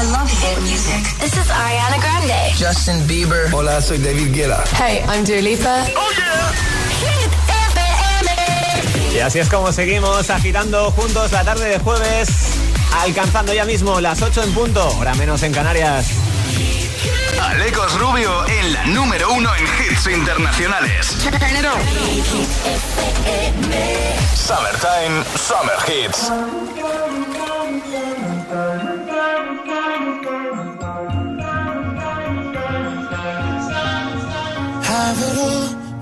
I love hit music. This is Ariana Grande. Justin Bieber. Hola, soy David Guetta. Hey, I'm Dua Lipa. Oh yeah. Hit FM. Y así es como seguimos agitando juntos la tarde de jueves, alcanzando ya mismo las 8 en punto, hora menos en Canarias. Alecos Rubio en la número uno en hits internacionales. Summertime, Summer Hits.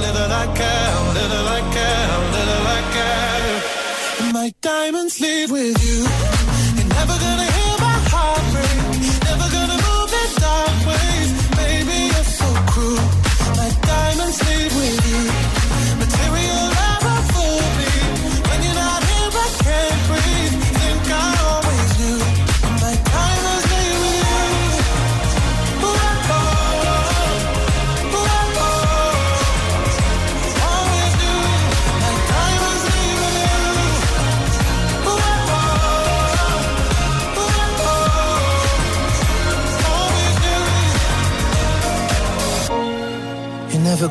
Little I care, little I care, little I care. My diamonds leave with you.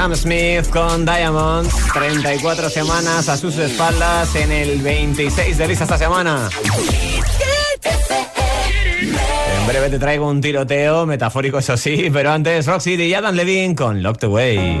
Sam Smith con Diamonds, 34 semanas a sus espaldas en el 26 de lista esta semana. En breve te traigo un tiroteo, metafórico eso sí, pero antes Roxy y Adam Levine con Locked Away.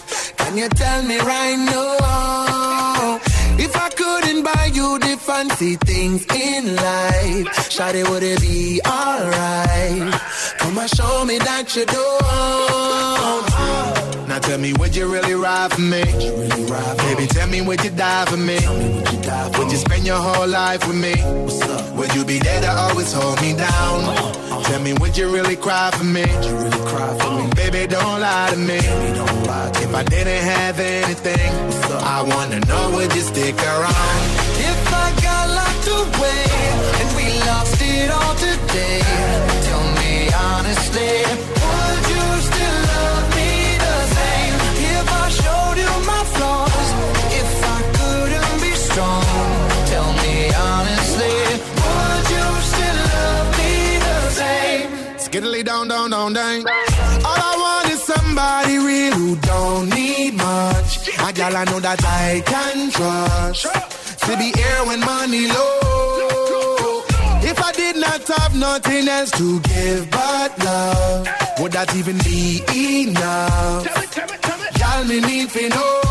Can you tell me right now? If I couldn't buy you the fancy things in life, Shawty, would it be alright? Come and show me that you don't. Now tell me, would you really ride for me? Really ride for Baby, tell me, would you die for me? Would you die for would you spend your whole life with me? Would you be there to always hold me down? Tell me, would you really cry for me? Would you really cry for me? Baby, don't lie to me. don't lie to if I didn't have anything, I wanna know, would you stick around? If I got locked away and we lost it all today, tell me honestly, would you still love me the same? If I showed you my flaws, if I couldn't be strong, Skiddly down, down, down, down. All I want is somebody real who don't need much. A gal I know that I can trust. To be here when money low. If I did not have nothing else to give but love, would that even be enough? Y'all me need to know.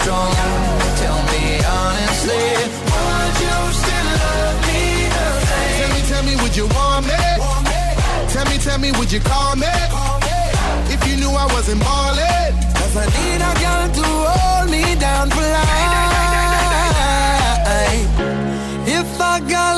strong, tell me honestly, would you still love me the same? Tell me, tell me, would you want me? Tell me, tell me, would you call me? If you knew I wasn't ballin'. Cause I need a girl to hold me down for life. If I got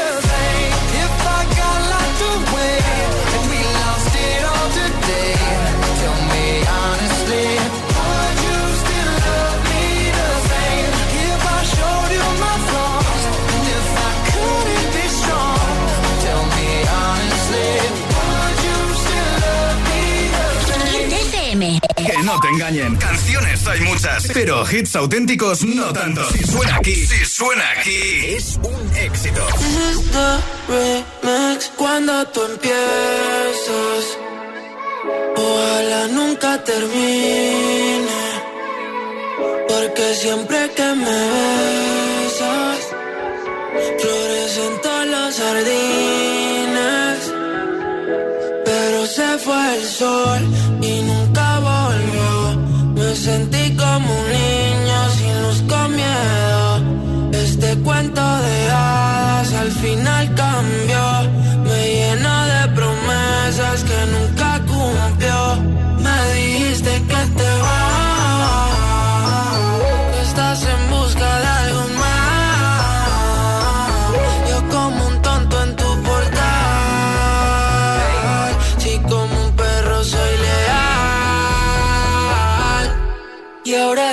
FM. Que no te engañen. Canciones hay muchas, pero hits auténticos no tanto. Si suena aquí, si suena aquí, es un éxito. This is the remix cuando tú empiezas. Ojalá nunca termine. Porque siempre que me besas, florecen todos los jardines. Pero se fue el sol. Me sentí como un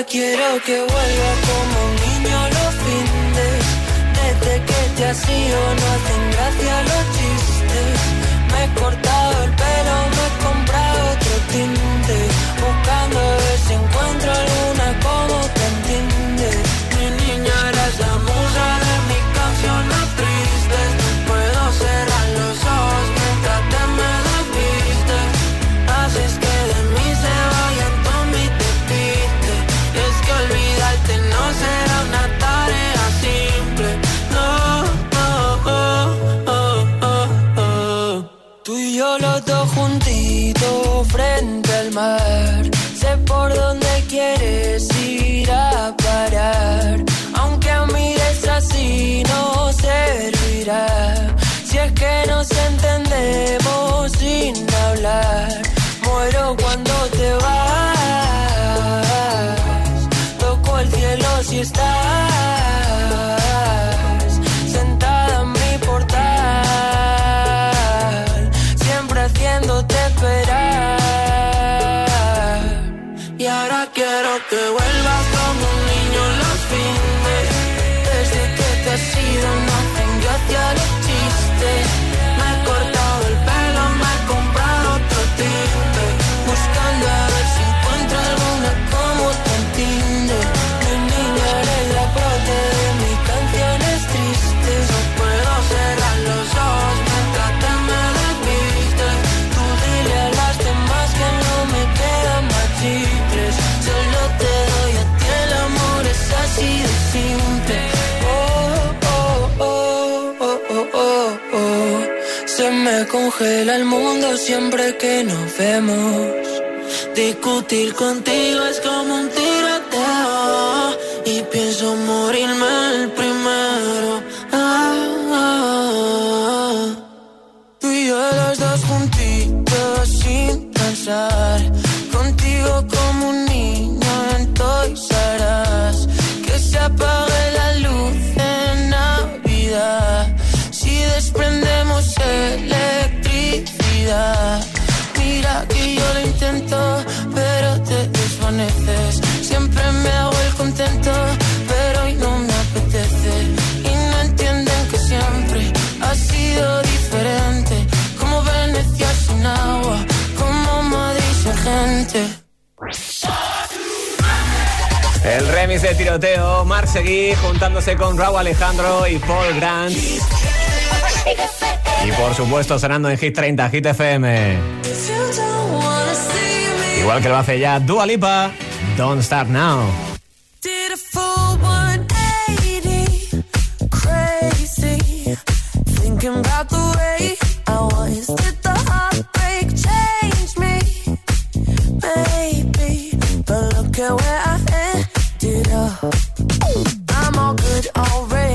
Quiero que vuelva como un niño los fines. Desde que te has no hacen gracia los chistes. Me he frente al mar. Sé por dónde has ido no hacen gracia los me congela el mundo siempre que nos vemos. Discutir contigo es como un tiro El remix de tiroteo, Mark Seguí juntándose con Raúl Alejandro y Paul Grant. Y por supuesto sonando en Hit 30, Hit FM. Igual que lo hace ya Dua Lipa, Don't Start Now. already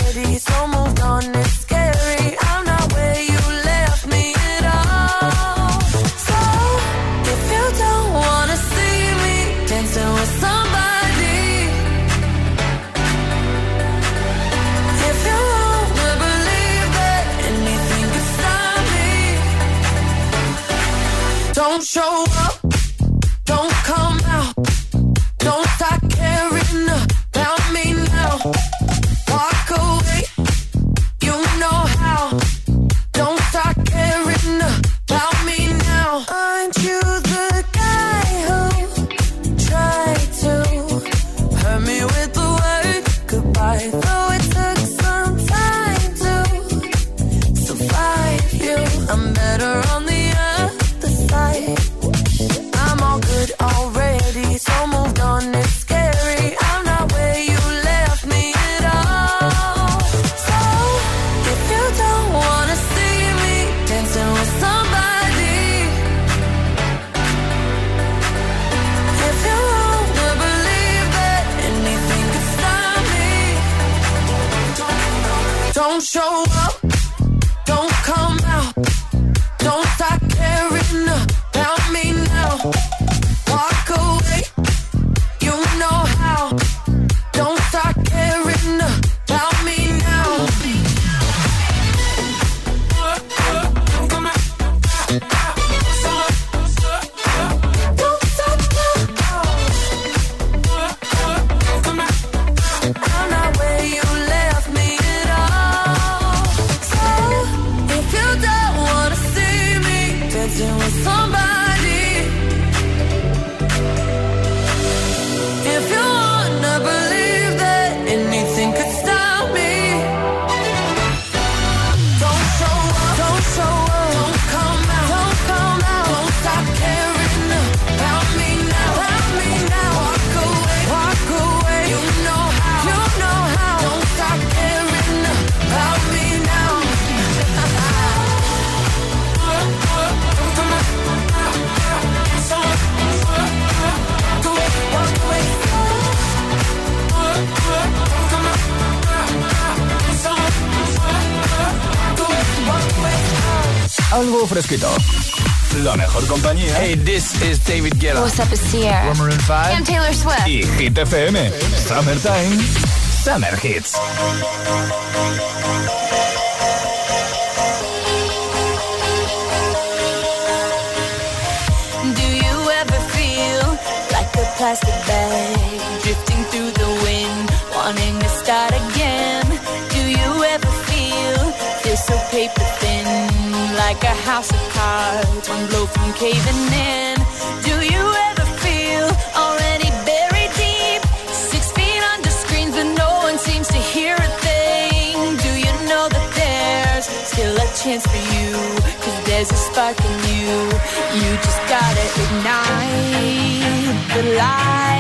don't show up. What's Up Is Here. We're 5. And Taylor Swift. Y Hit FM. Summertime. Summer Hits. Do you ever feel like a plastic bag drifting through the wind, wanting to start again? Do you ever feel feel so paper thin, like a house of cards, one blow from caving in? There's a spark in you. You just gotta ignite the light.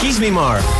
Kiss Me More.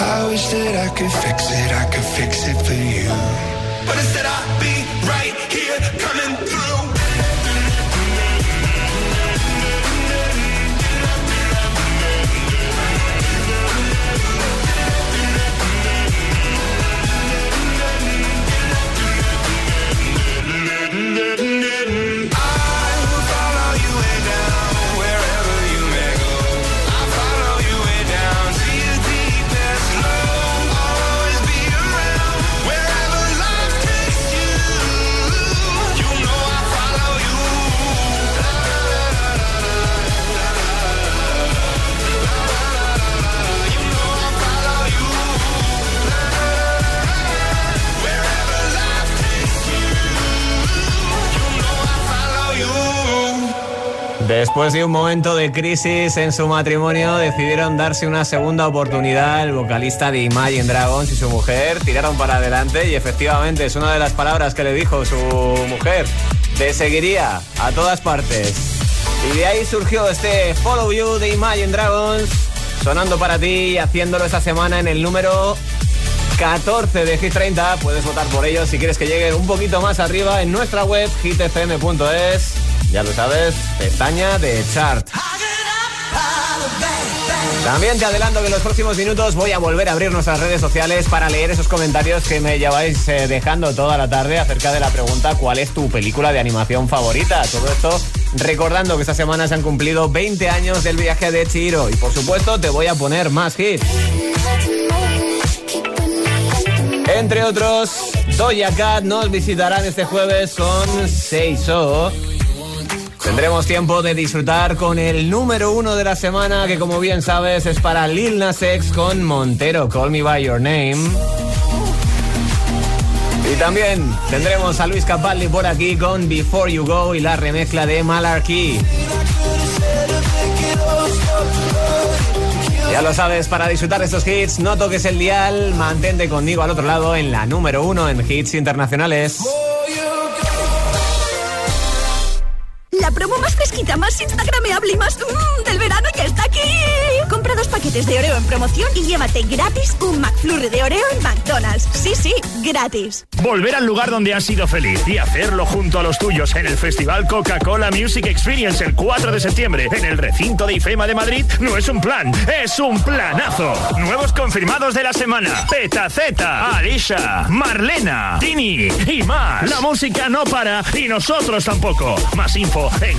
I wish that I could fix it, I could fix it for you. But instead, I'll be right here coming through. Después de un momento de crisis en su matrimonio, decidieron darse una segunda oportunidad. El vocalista de Imagine Dragons y su mujer tiraron para adelante y efectivamente es una de las palabras que le dijo su mujer. Te seguiría a todas partes. Y de ahí surgió este Follow You de Imagine Dragons, sonando para ti y haciéndolo esta semana en el número 14 de Hit 30. Puedes votar por ellos si quieres que lleguen un poquito más arriba en nuestra web hitfm.es. Ya lo sabes, pestaña de chart. También te adelanto que en los próximos minutos voy a volver a abrir nuestras redes sociales para leer esos comentarios que me lleváis eh, dejando toda la tarde acerca de la pregunta ¿cuál es tu película de animación favorita? Todo esto recordando que esta semana se han cumplido 20 años del viaje de Chiro y por supuesto te voy a poner más hits. Entre otros, Doja Cat nos visitarán este jueves con Seiso. Tendremos tiempo de disfrutar con el número uno de la semana, que como bien sabes es para Lil Nas X con Montero, Call Me By Your Name. Y también tendremos a Luis Capaldi por aquí con Before You Go y la remezcla de Malarkey. Ya lo sabes, para disfrutar estos hits, no toques el dial, mantente conmigo al otro lado en la número uno en hits internacionales. da promo mais fresquita, más instagrameable y más mmm, del verano ya está aquí. Compra dos paquetes de Oreo en promoción y llévate gratis un McFlurry de Oreo en McDonald's. Sí, sí, gratis. Volver al lugar donde has sido feliz y hacerlo junto a los tuyos en el Festival Coca-Cola Music Experience el 4 de septiembre en el recinto de IFEMA de Madrid no es un plan, es un planazo. Nuevos confirmados de la semana. Peta Z, Alicia, Marlena, Tini y más. La música no para y nosotros tampoco. Más info en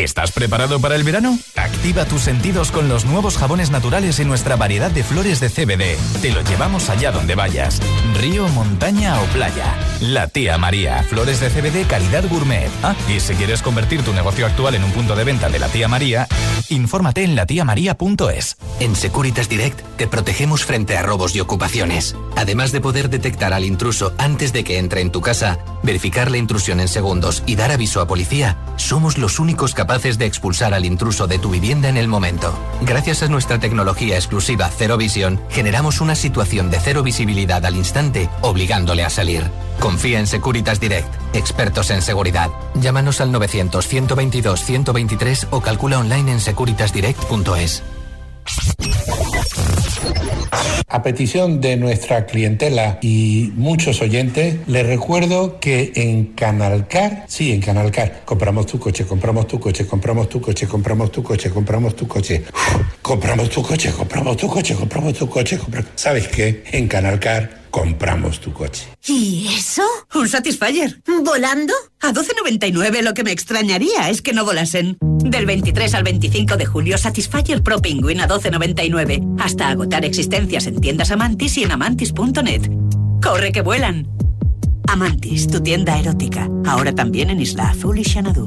¿Estás preparado para el verano? Activa tus sentidos con los nuevos jabones naturales y nuestra variedad de flores de CBD. Te lo llevamos allá donde vayas. Río, montaña o playa. La tía María. Flores de CBD calidad gourmet. Ah, y si quieres convertir tu negocio actual en un punto de venta de la tía María, infórmate en latiamaría.es. En Securitas Direct te protegemos frente a robos y ocupaciones. Además de poder detectar al intruso antes de que entre en tu casa, verificar la intrusión en segundos y dar aviso a policía, somos los únicos capaces de expulsar al intruso de tu vivienda en el momento. Gracias a nuestra tecnología exclusiva Cero Visión, generamos una situación de cero visibilidad al instante, obligándole a salir. Confía en Securitas Direct, expertos en seguridad. Llámanos al 900-122-123 o calcula online en securitasdirect.es. A petición de nuestra clientela y muchos oyentes, les recuerdo que en Canalcar, sí, en Canalcar, compramos tu coche, compramos tu coche, compramos tu coche, compramos tu coche, compramos tu coche, compramos tu coche, compramos tu coche, compramos tu coche, compramos... ¿Sabes qué? En Canalcar compramos tu coche. ¿Y eso? Un Satisfyer. ¿Volando? A 12.99 lo que me extrañaría es que no volasen. Del 23 al 25 de julio, Satisfyer Pro Penguin a 12.99. Hasta agotar existencias en tiendas Amantis y en amantis.net. ¡Corre que vuelan! Amantis, tu tienda erótica. Ahora también en Isla Azul y Xanadu.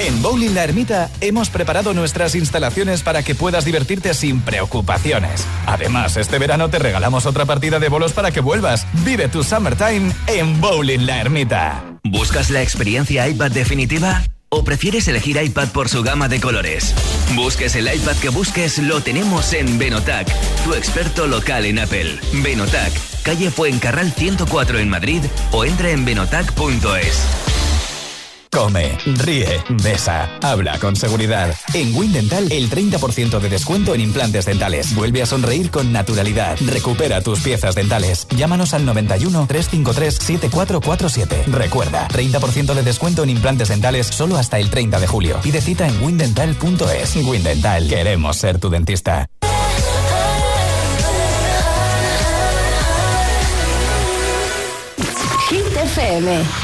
En Bowling La Ermita hemos preparado nuestras instalaciones para que puedas divertirte sin preocupaciones. Además, este verano te regalamos otra partida de bolos para que vuelvas. Vive tu summertime en Bowling La Ermita. ¿Buscas la experiencia iPad definitiva? ¿O prefieres elegir iPad por su gama de colores? Busques el iPad que busques, lo tenemos en Benotac, tu experto local en Apple. Benotac, calle Fuencarral 104 en Madrid o entra en benotac.es. Come, ríe, besa, habla con seguridad. En Windental, el 30% de descuento en implantes dentales. Vuelve a sonreír con naturalidad. Recupera tus piezas dentales. Llámanos al 91 353 7447. Recuerda, 30% de descuento en implantes dentales solo hasta el 30 de julio. Y de cita en windental.es. Windental, queremos ser tu dentista. Hit FM.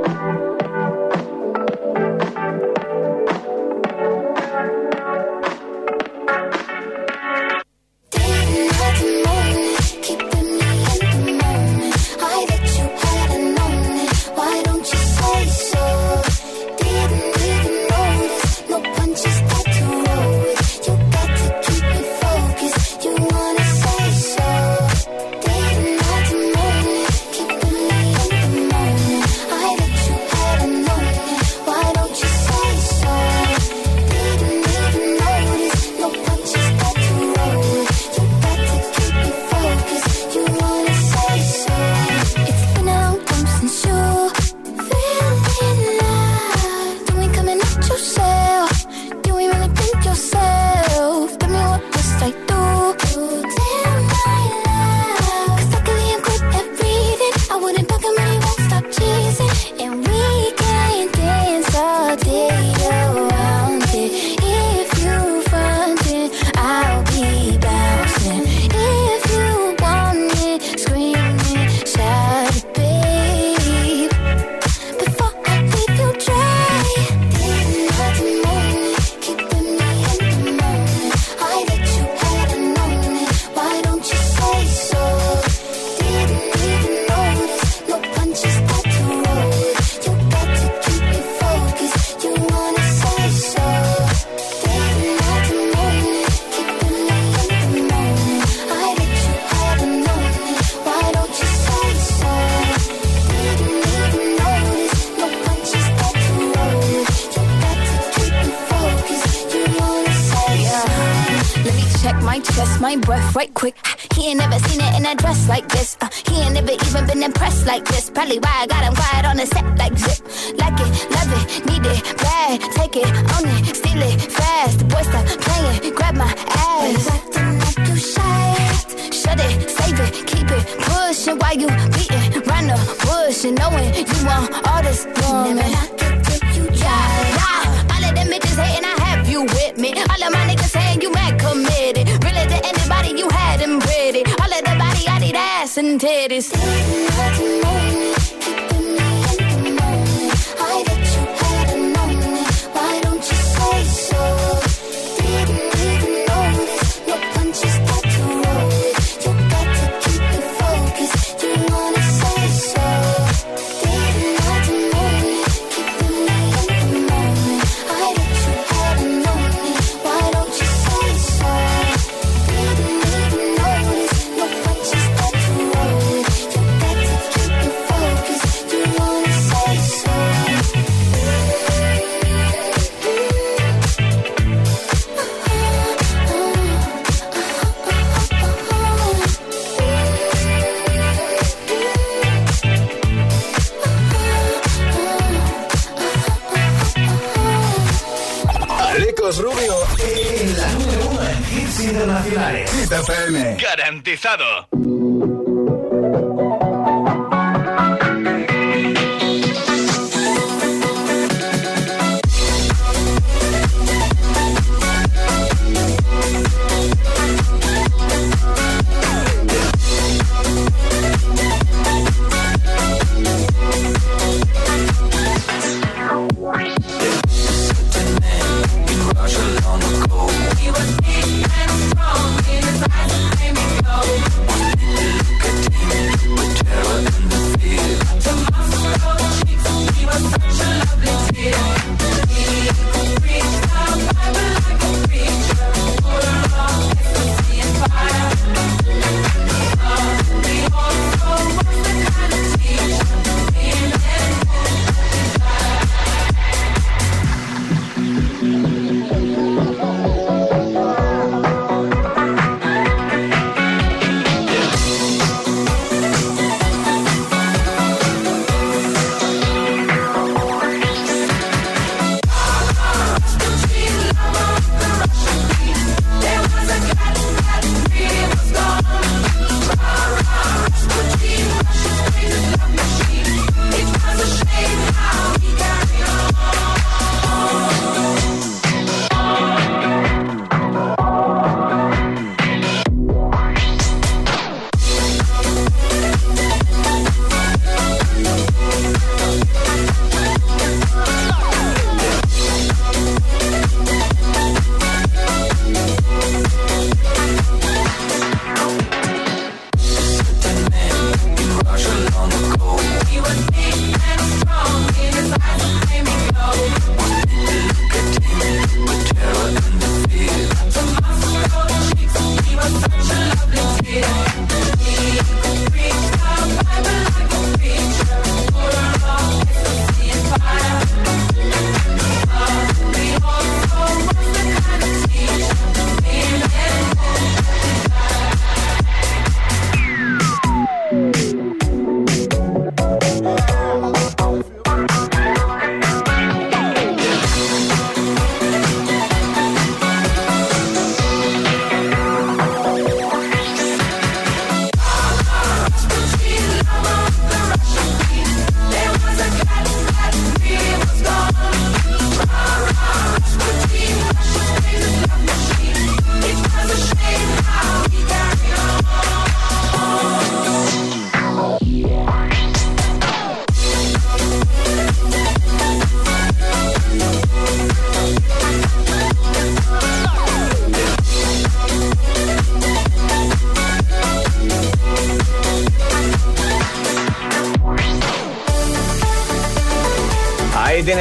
garantizado.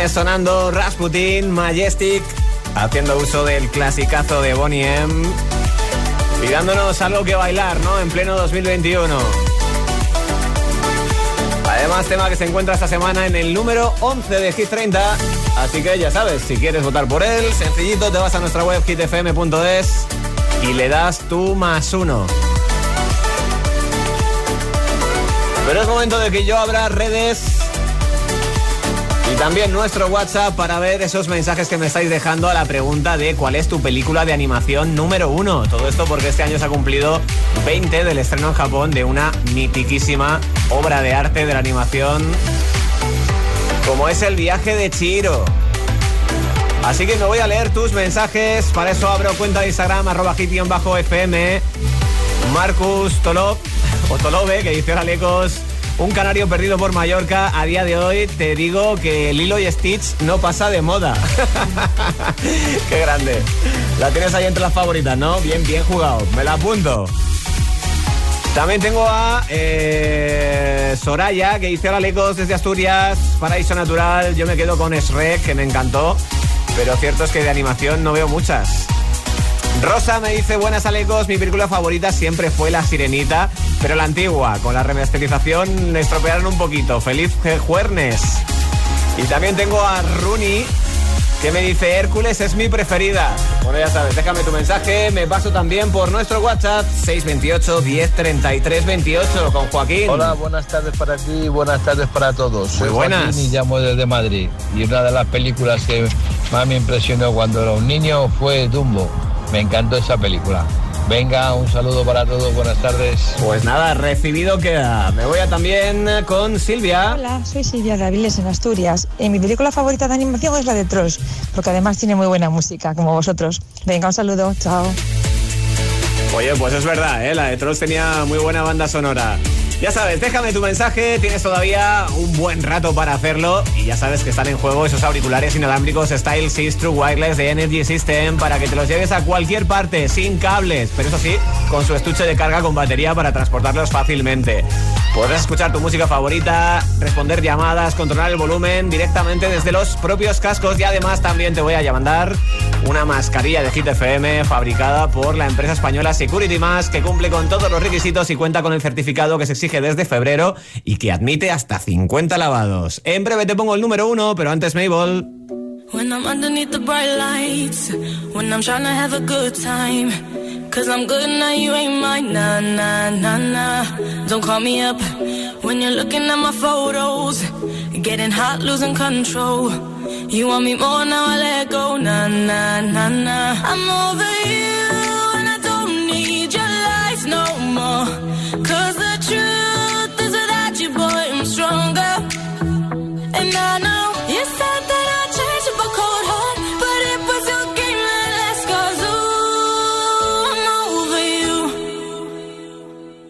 Sonando Rasputin, Majestic, haciendo uso del clasicazo de Bonnie M. Y dándonos algo que bailar, ¿no? En pleno 2021. Además, tema que se encuentra esta semana en el número 11 de Hit 30. Así que ya sabes, si quieres votar por él, sencillito, te vas a nuestra web hitfm.es y le das tu más uno. Pero es momento de que yo abra redes y también nuestro WhatsApp para ver esos mensajes que me estáis dejando a la pregunta de cuál es tu película de animación número uno. Todo esto porque este año se ha cumplido 20 del estreno en Japón de una mitiquísima obra de arte de la animación como es el viaje de Chiro. Así que me voy a leer tus mensajes. Para eso abro cuenta de Instagram, arroba hit-fm. Marcus Tolop, o Tolobe, que dice Alecos. Un canario perdido por Mallorca. A día de hoy te digo que Lilo y Stitch no pasa de moda. Qué grande. La tienes ahí entre las favoritas, ¿no? Bien, bien jugado. Me la apunto. También tengo a eh, Soraya, que dice hola desde Asturias, Paraíso Natural. Yo me quedo con Shrek, que me encantó. Pero cierto es que de animación no veo muchas. Rosa me dice, buenas Alecos, mi película favorita siempre fue La Sirenita, pero la antigua, con la remasterización le estropearon un poquito. Feliz Juernes. Y también tengo a Rooney, que me dice, Hércules es mi preferida. Bueno, ya sabes, déjame tu mensaje, me paso también por nuestro WhatsApp 628 1033 28 con Joaquín. Hola, buenas tardes para ti, buenas tardes para todos. Soy buenas. Joaquín y llamo desde Madrid. Y una de las películas que más me impresionó cuando era un niño fue Dumbo. Me encantó esa película. Venga, un saludo para todos, buenas tardes. Pues nada, recibido queda. Me voy a también con Silvia. Hola, soy Silvia de Aviles en Asturias. Eh, mi película favorita de animación es la de Trolls, porque además tiene muy buena música, como vosotros. Venga, un saludo, chao. Oye, pues es verdad, ¿eh? la de Trolls tenía muy buena banda sonora. Ya sabes, déjame tu mensaje, tienes todavía un buen rato para hacerlo. Y ya sabes que están en juego esos auriculares inalámbricos Style 6 True Wireless de Energy System para que te los lleves a cualquier parte sin cables, pero eso sí, con su estuche de carga con batería para transportarlos fácilmente. Podrás escuchar tu música favorita, responder llamadas, controlar el volumen directamente desde los propios cascos. Y además también te voy a mandar una mascarilla de Hit FM fabricada por la empresa española Security Mask que cumple con todos los requisitos y cuenta con el certificado que se exige desde febrero y que admite hasta 50 lavados. En breve te pongo el número uno, pero antes Mabel. When I'm underneath the bright lights, when I'm trying to have a good time. Cause I'm good now, you ain't mine. Nah, nah, nah, nah. Don't call me up when you're looking at my photos. Getting hot, losing control. You want me more now, I let go. Nah, nah, nah, nah. I'm over you, and I don't need your lies no more.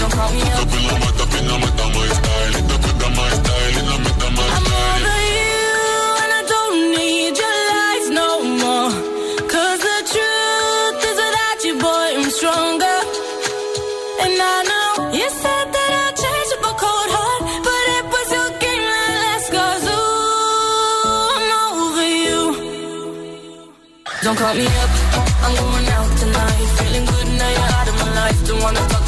don't call me up. I'm over you and I don't need your lies no the truth is you, boy, I'm stronger. And I know you said that I a cold heart, but it was your game that I'm over you. Don't call me up, I'm going out tonight. Feeling good now you're out of my life. Don't wanna talk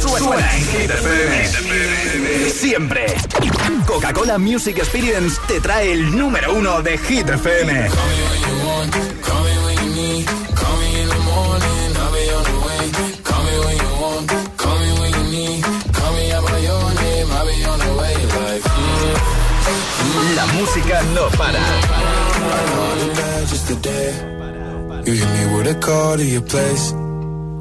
Suena en Hit FM. Siempre. Coca-Cola Music Experience te trae el número uno de Hit FM. La música no para. just today. You hit me with a call to your place.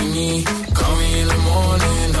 you need. Call me in the morning,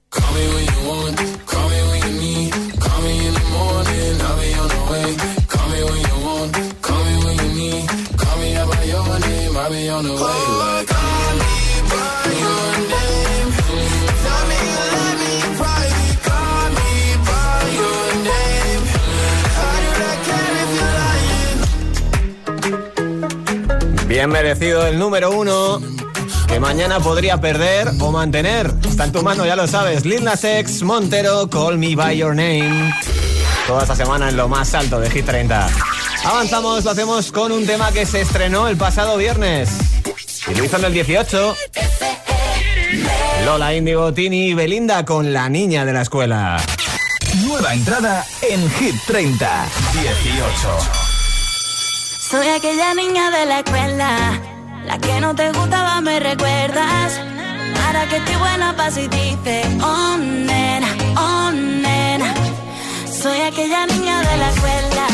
Call me when you want, call me when you need. Call me in the morning, I'll be on the way. Call me when you want, call me when you need. Call me out by your name, I'll be on the way. Like, call me by your name. Tell me you love me in private. Call me by your name. I do not care if you're lying. Bien merecido el número uno. Que mañana podría perder o mantener. Está en tu mano, ya lo sabes. Lil Nas X, Montero, Call Me By Your Name. Toda esta semana en lo más alto de Hit 30. Avanzamos, lo hacemos con un tema que se estrenó el pasado viernes. Y lo hizo en el 18. Lola Indigo, Tini y Belinda con la niña de la escuela. Nueva entrada en Hit 30. 18. Soy aquella niña de la escuela, la que no te gustaba, me recuerdas. Ahora que estoy buena pa' oh nena, oh nena. Soy aquella niña de la escuela,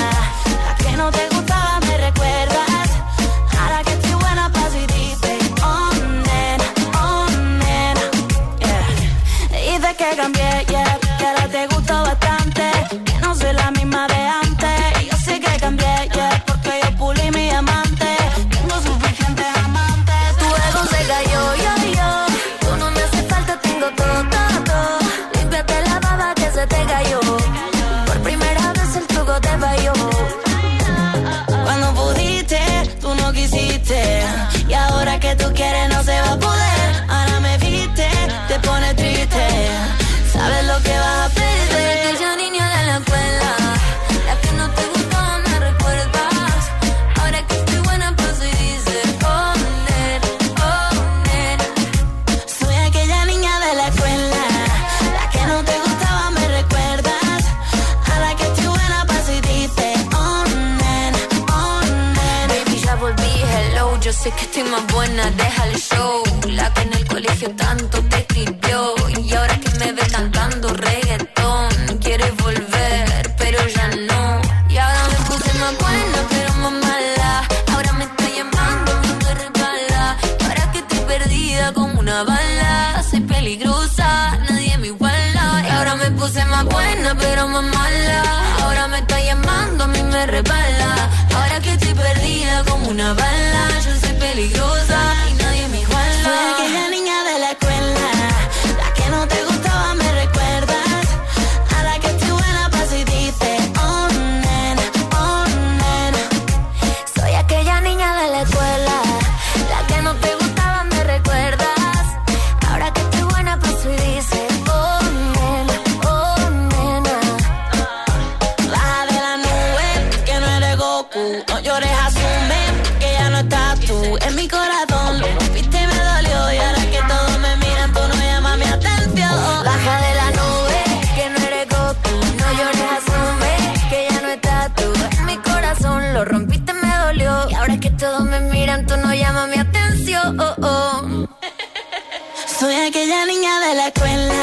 Lo rompiste, me dolió. Y ahora que todos me miran, tú no llamas mi atención. Oh, oh. Soy aquella niña de la escuela,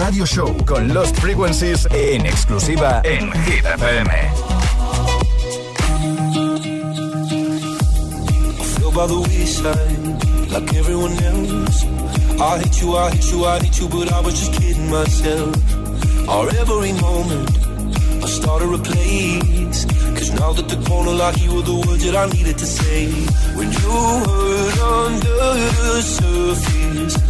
Radio Show con Lost Frequencies en exclusiva en Hit FM. by the wayside like everyone else. I hate you, I hate you, I hate you, but I was just kidding myself. Our every moment, I started a place. Cause now that the corner lock, you were the words that I needed to say. When you hurt under the surface,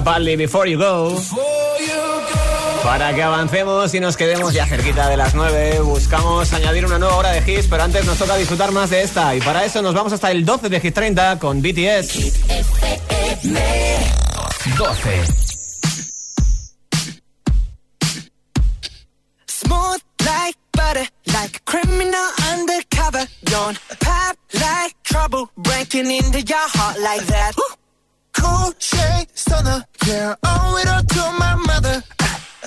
Capaldi, Before You Go. Para que avancemos y nos quedemos ya cerquita de las 9, buscamos añadir una nueva hora de hits, pero antes nos toca disfrutar más de esta. Y para eso nos vamos hasta el 12 de Hit 30 con BTS. 12. Smooth like butter, like a criminal undercover. Don't pop like trouble, breaking into your heart like that. Cool shade stunner, yeah, owe it all to my mother.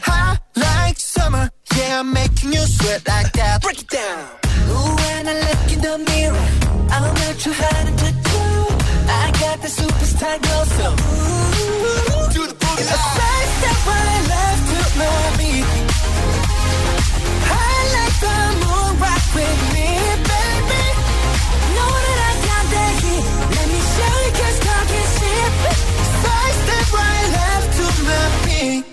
Hot like summer, yeah, I'm making you sweat like that. Break it down. Ooh, when I look in the mirror, I'm not too hard to do. I got the superstar glow, so ooh, do the booty. A side step right left to know me. Left me.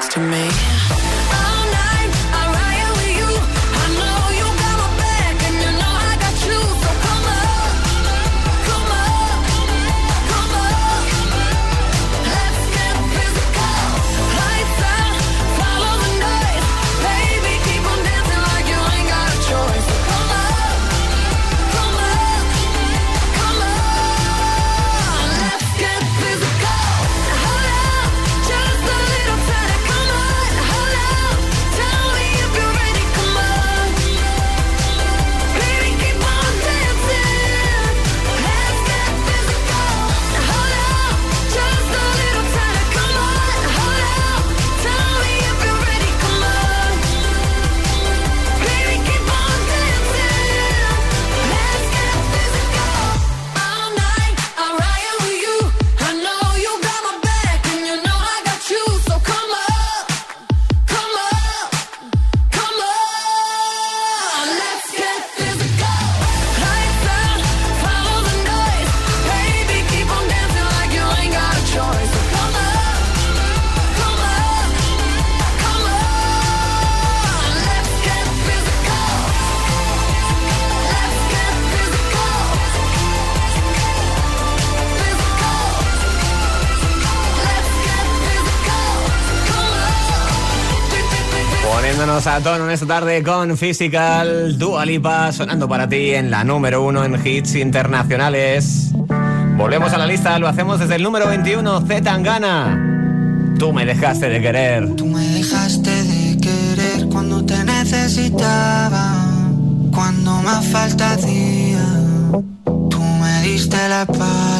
next to me. A tono en esta tarde con Physical, Dua Lipa, sonando para ti en la número uno en hits internacionales. Volvemos a la lista, lo hacemos desde el número 21, Z Tangana. Tú me dejaste de querer. Tú me dejaste de querer cuando te necesitaba, cuando más falta hacía. Tú me diste la espalda.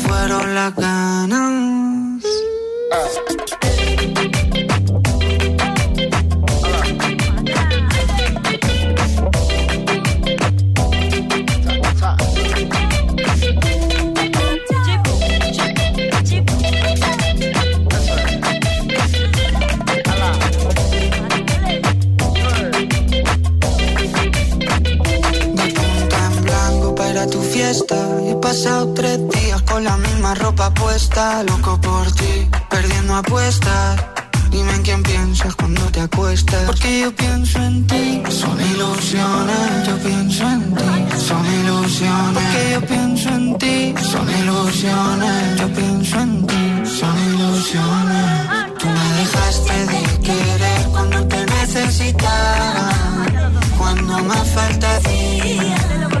fueron las ganas. Pasado tres días con la misma ropa puesta. Loco por ti, perdiendo apuestas. Dime en quién piensas cuando te acuestas. Porque yo pienso en ti. Son ilusiones, yo pienso en ti. Son ilusiones. Porque yo pienso en ti. Son ilusiones, yo pienso en ti. Son ilusiones. Tú me dejaste de querer cuando te necesitaba. Cuando más falta hacía.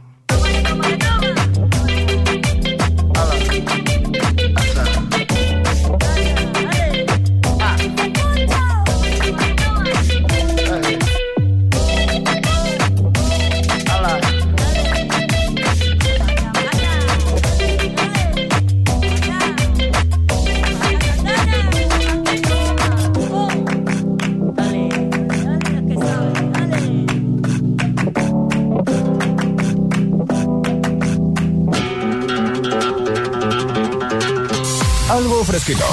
Fresquito.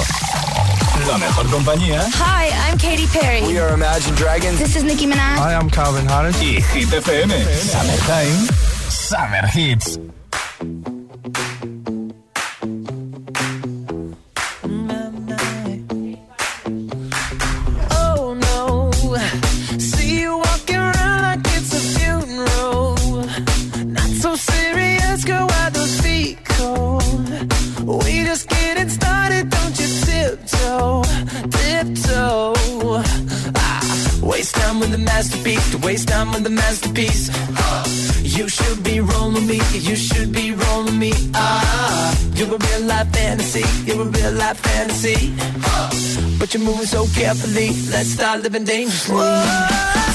La mejor compañía. Hi, I'm Katy Perry. We are Imagine Dragons. This is Nicki Minaj. I am Calvin Harris. Y Hit FM. Summertime. Summer Hits. With the masterpiece. You should be rolling me, you should be rolling me. Ah, you're a real life fantasy, you're a real life fantasy. But you're moving so carefully, let's start living dangerously.